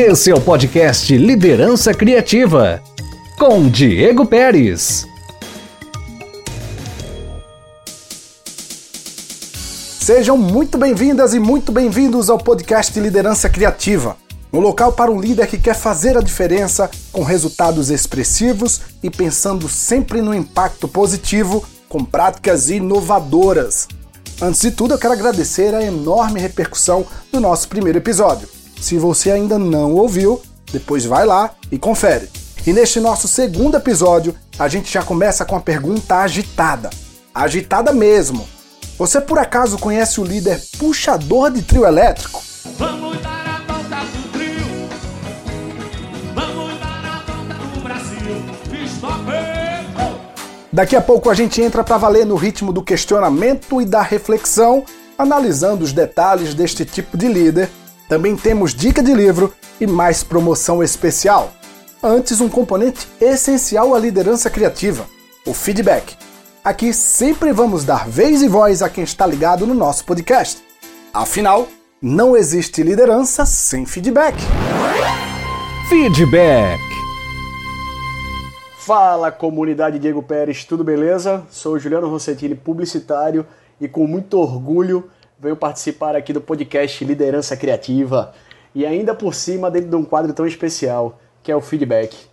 Esse é o podcast Liderança Criativa, com Diego Pérez. Sejam muito bem-vindas e muito bem-vindos ao podcast Liderança Criativa um local para um líder que quer fazer a diferença com resultados expressivos e pensando sempre no impacto positivo com práticas inovadoras. Antes de tudo, eu quero agradecer a enorme repercussão do nosso primeiro episódio. Se você ainda não ouviu, depois vai lá e confere. E neste nosso segundo episódio, a gente já começa com a pergunta agitada. Agitada mesmo. Você por acaso conhece o líder puxador de trio elétrico? Vamos dar a volta do trio. Vamos dar a volta do Brasil. Stop! Daqui a pouco a gente entra para valer no ritmo do questionamento e da reflexão, analisando os detalhes deste tipo de líder também temos dica de livro e mais promoção especial. Antes, um componente essencial à liderança criativa: o feedback. Aqui sempre vamos dar vez e voz a quem está ligado no nosso podcast. Afinal, não existe liderança sem feedback. Feedback. Fala comunidade Diego Pérez, tudo beleza? Sou Juliano Rossettini, publicitário e com muito orgulho veio participar aqui do podcast Liderança Criativa e ainda por cima dentro de um quadro tão especial, que é o feedback.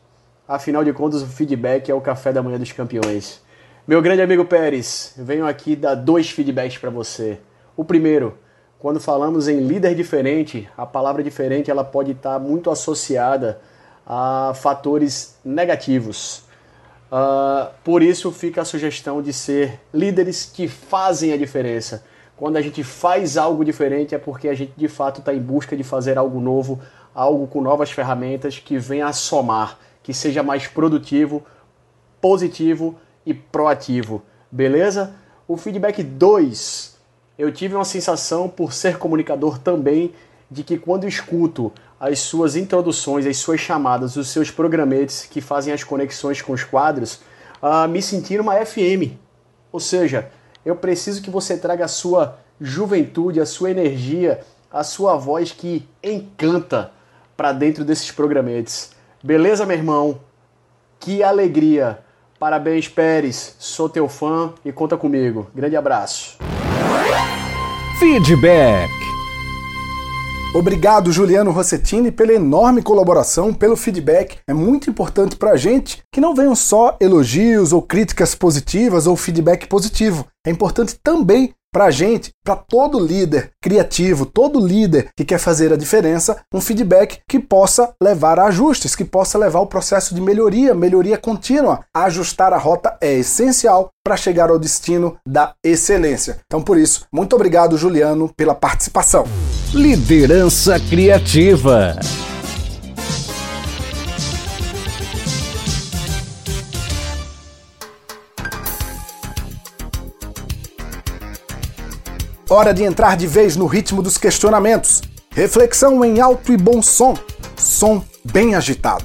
Afinal de contas, o feedback é o café da manhã dos campeões. Meu grande amigo Pérez, venho aqui dar dois feedbacks para você. O primeiro, quando falamos em líder diferente, a palavra diferente ela pode estar muito associada a fatores negativos. Uh, por isso fica a sugestão de ser líderes que fazem a diferença quando a gente faz algo diferente é porque a gente de fato está em busca de fazer algo novo, algo com novas ferramentas que venha a somar, que seja mais produtivo, positivo e proativo. Beleza? O feedback 2, eu tive uma sensação, por ser comunicador também, de que quando escuto as suas introduções, as suas chamadas, os seus programetes que fazem as conexões com os quadros, uh, me senti numa FM. Ou seja, eu preciso que você traga a sua juventude, a sua energia, a sua voz que encanta para dentro desses programetes. Beleza, meu irmão? Que alegria! Parabéns, Pérez. Sou teu fã e conta comigo. Grande abraço. Feedback. Obrigado, Juliano Rossettini, pela enorme colaboração, pelo feedback. É muito importante para a gente que não venham só elogios ou críticas positivas ou feedback positivo. É importante também para a gente, para todo líder criativo, todo líder que quer fazer a diferença, um feedback que possa levar a ajustes, que possa levar o processo de melhoria, melhoria contínua. Ajustar a rota é essencial para chegar ao destino da excelência. Então, por isso, muito obrigado, Juliano, pela participação. Liderança criativa. Hora de entrar de vez no ritmo dos questionamentos. Reflexão em alto e bom som. Som bem agitado.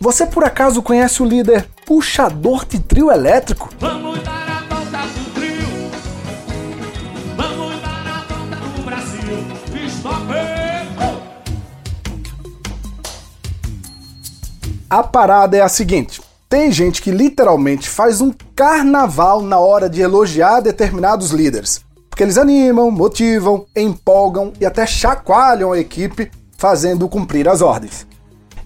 Você por acaso conhece o líder puxador de trio elétrico? Vamos dar a volta do trio. Vamos dar a volta do Brasil. Stop! A parada é a seguinte: tem gente que literalmente faz um carnaval na hora de elogiar determinados líderes porque eles animam, motivam, empolgam e até chacoalham a equipe, fazendo cumprir as ordens.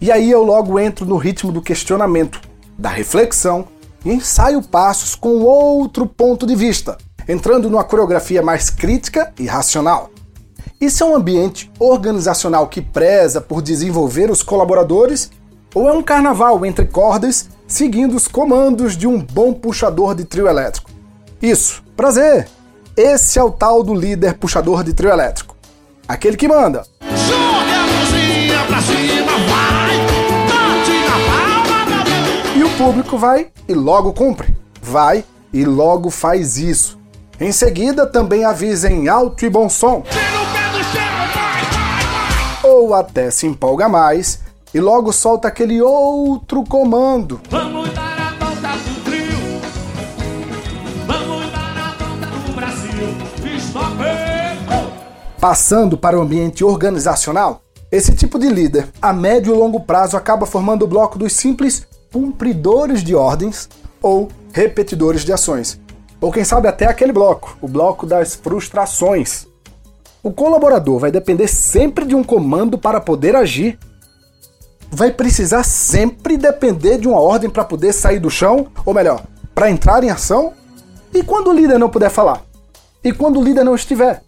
E aí eu logo entro no ritmo do questionamento, da reflexão e ensaio passos com outro ponto de vista, entrando numa coreografia mais crítica e racional. Isso é um ambiente organizacional que preza por desenvolver os colaboradores ou é um carnaval entre cordas seguindo os comandos de um bom puxador de trio elétrico? Isso, prazer! Esse é o tal do líder puxador de trio elétrico. Aquele que manda. E o público vai e logo cumpre. Vai e logo faz isso. Em seguida, também avisa em alto e bom som. Ou até se empolga mais e logo solta aquele outro comando. Vamos Passando para o ambiente organizacional, Esse tipo de líder, a médio e longo prazo, acaba formando o bloco dos simples cumpridores de ordens ou repetidores de ações. Ou quem sabe até aquele bloco, o bloco das frustrações. O colaborador vai depender sempre de um comando para poder agir. Vai precisar sempre depender de uma ordem para poder sair do chão, ou melhor, para entrar em ação. E quando o líder não puder falar? E quando o líder não estiver?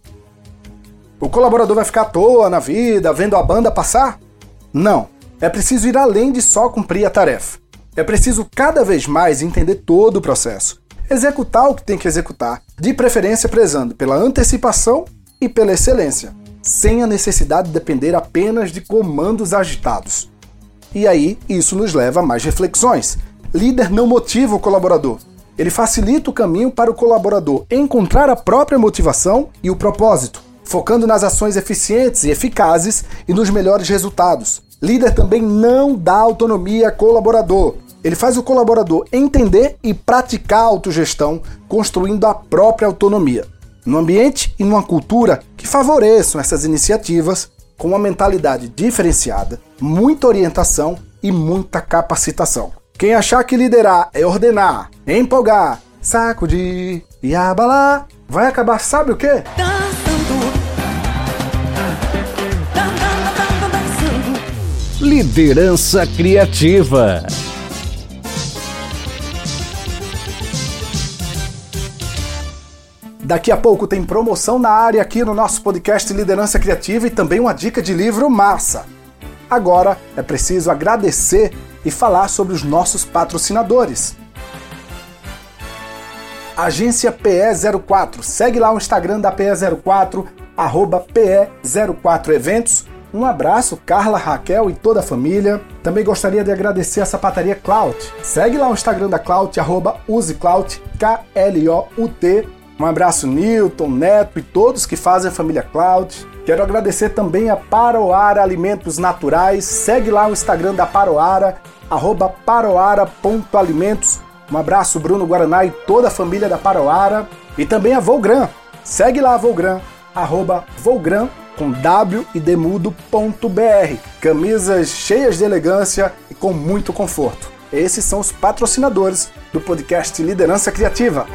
O colaborador vai ficar à toa na vida, vendo a banda passar? Não. É preciso ir além de só cumprir a tarefa. É preciso cada vez mais entender todo o processo, executar o que tem que executar, de preferência prezando pela antecipação e pela excelência, sem a necessidade de depender apenas de comandos agitados. E aí, isso nos leva a mais reflexões. Líder não motiva o colaborador. Ele facilita o caminho para o colaborador encontrar a própria motivação e o propósito, focando nas ações eficientes e eficazes e nos melhores resultados. Líder também não dá autonomia a colaborador. Ele faz o colaborador entender e praticar a autogestão, construindo a própria autonomia. No ambiente e numa cultura que favoreçam essas iniciativas, com uma mentalidade diferenciada, muita orientação e muita capacitação. Quem achar que liderar é ordenar, empolgar, sacudir e abalar, vai acabar sabe o quê? Liderança criativa. Daqui a pouco tem promoção na área aqui no nosso podcast Liderança Criativa e também uma dica de livro massa. Agora é preciso agradecer e falar sobre os nossos patrocinadores. Agência PE04. Segue lá o Instagram da PE04, arroba PE04 Eventos. Um abraço, Carla, Raquel e toda a família. Também gostaria de agradecer a sapataria Clout. Segue lá o Instagram da Clout, arroba useclout, K-L-O-U-T. Um abraço, Newton, Neto e todos que fazem a família Cloud. Quero agradecer também a Paroara Alimentos Naturais. Segue lá o Instagram da Paroara, arroba paroara.alimentos. Um abraço, Bruno Guaraná e toda a família da Paroara. E também a Volgran. Segue lá a Volgran, arroba Volgran com W e demudo.br. Camisas cheias de elegância e com muito conforto. Esses são os patrocinadores do podcast Liderança Criativa.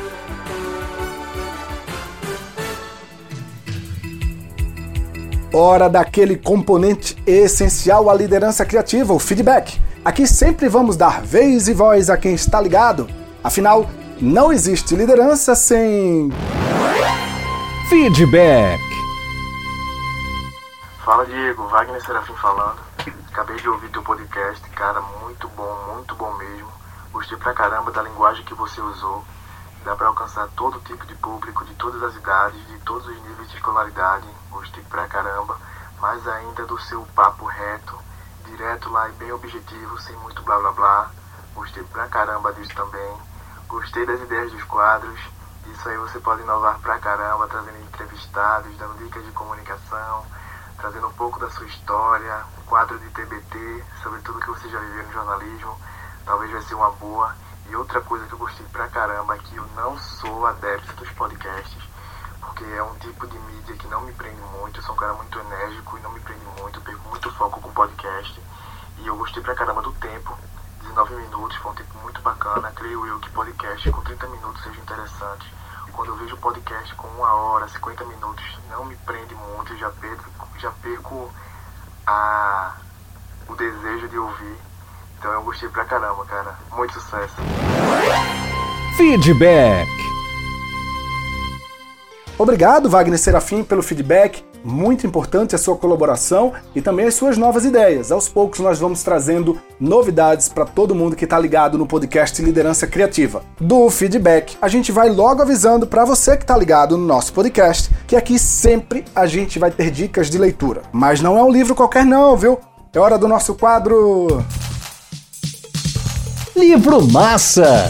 Hora daquele componente essencial à liderança criativa, o feedback. Aqui sempre vamos dar vez e voz a quem está ligado. Afinal, não existe liderança sem. Feedback. Fala Diego, Wagner Serafim falando. Acabei de ouvir teu podcast, cara, muito bom, muito bom mesmo. Gostei pra caramba da linguagem que você usou. Dá para alcançar todo tipo de público, de todas as idades, de todos os níveis de escolaridade. Gostei pra caramba. Mais ainda do seu papo reto, direto lá e bem objetivo, sem muito blá blá blá. Gostei pra caramba disso também. Gostei das ideias dos quadros. Isso aí você pode inovar pra caramba, trazendo entrevistados, dando dicas de comunicação, trazendo um pouco da sua história, um quadro de TBT sobre tudo que você já viveu no jornalismo. Talvez vai ser uma boa. E outra coisa que eu gostei pra caramba é que eu não sou adepto dos podcasts, porque é um tipo de mídia que não me prende muito. Eu sou um cara muito enérgico e não me prende muito, perco muito foco com podcast. E eu gostei pra caramba do tempo, 19 minutos, foi um tempo muito bacana. Creio eu que podcast com 30 minutos seja interessante. Quando eu vejo podcast com uma hora, 50 minutos, não me prende muito, já perco, já perco a, o desejo de ouvir. Então eu gostei pra caramba, cara. Muito sucesso. Feedback. Obrigado, Wagner Serafim, pelo feedback. Muito importante a sua colaboração e também as suas novas ideias. Aos poucos nós vamos trazendo novidades para todo mundo que está ligado no podcast Liderança Criativa. Do feedback, a gente vai logo avisando para você que está ligado no nosso podcast que aqui sempre a gente vai ter dicas de leitura. Mas não é um livro qualquer não, viu? É hora do nosso quadro Livro Massa.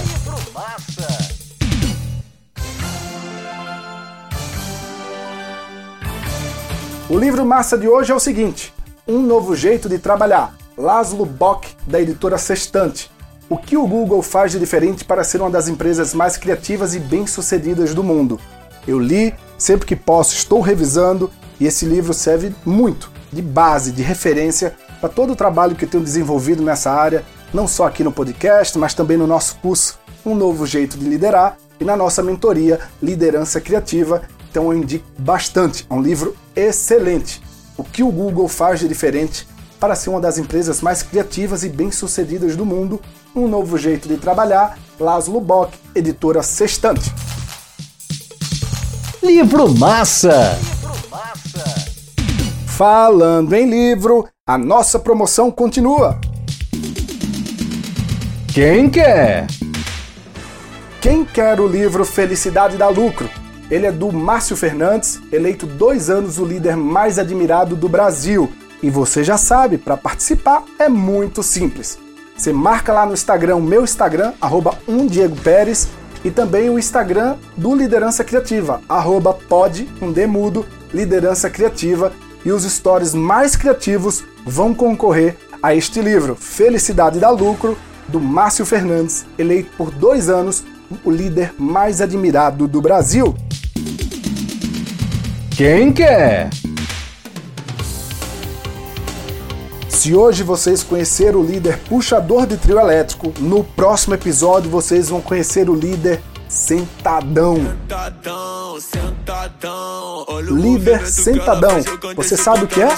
O livro massa de hoje é o seguinte: Um Novo Jeito de Trabalhar, Laszlo Bock, da editora Sextante. O que o Google faz de diferente para ser uma das empresas mais criativas e bem-sucedidas do mundo? Eu li, sempre que posso estou revisando e esse livro serve muito de base, de referência para todo o trabalho que eu tenho desenvolvido nessa área, não só aqui no podcast, mas também no nosso curso Um Novo Jeito de Liderar e na nossa mentoria Liderança Criativa. Então eu indico bastante, é um livro excelente. O que o Google faz de diferente para ser uma das empresas mais criativas e bem-sucedidas do mundo, um novo jeito de trabalhar, Laszlo Bock, editora Sextante. Livro Massa! Falando em livro, a nossa promoção continua. Quem quer? Quem quer o livro Felicidade dá Lucro? Ele é do Márcio Fernandes, eleito dois anos o líder mais admirado do Brasil. E você já sabe, para participar é muito simples. Você marca lá no Instagram, meu Instagram, arroba Pérez, e também o Instagram do Liderança Criativa, arroba pod, um demudo, Liderança Criativa, e os stories mais criativos vão concorrer a este livro, Felicidade dá Lucro, do Márcio Fernandes, eleito por dois anos o líder mais admirado do Brasil. Quem quer? Se hoje vocês conheceram o líder puxador de trio elétrico, no próximo episódio vocês vão conhecer o líder sentadão. Líder sentadão. Você sabe o que é?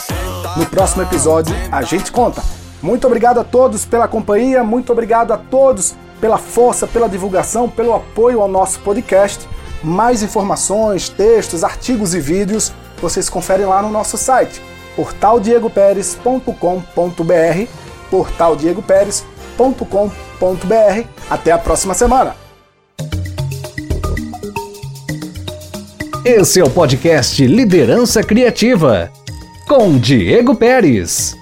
No próximo episódio a gente conta. Muito obrigado a todos pela companhia, muito obrigado a todos pela força, pela divulgação, pelo apoio ao nosso podcast. Mais informações, textos, artigos e vídeos vocês conferem lá no nosso site portaldiegoperes.com.br portaldiegoperes.com.br Até a próxima semana! Esse é o podcast Liderança Criativa com Diego Pérez.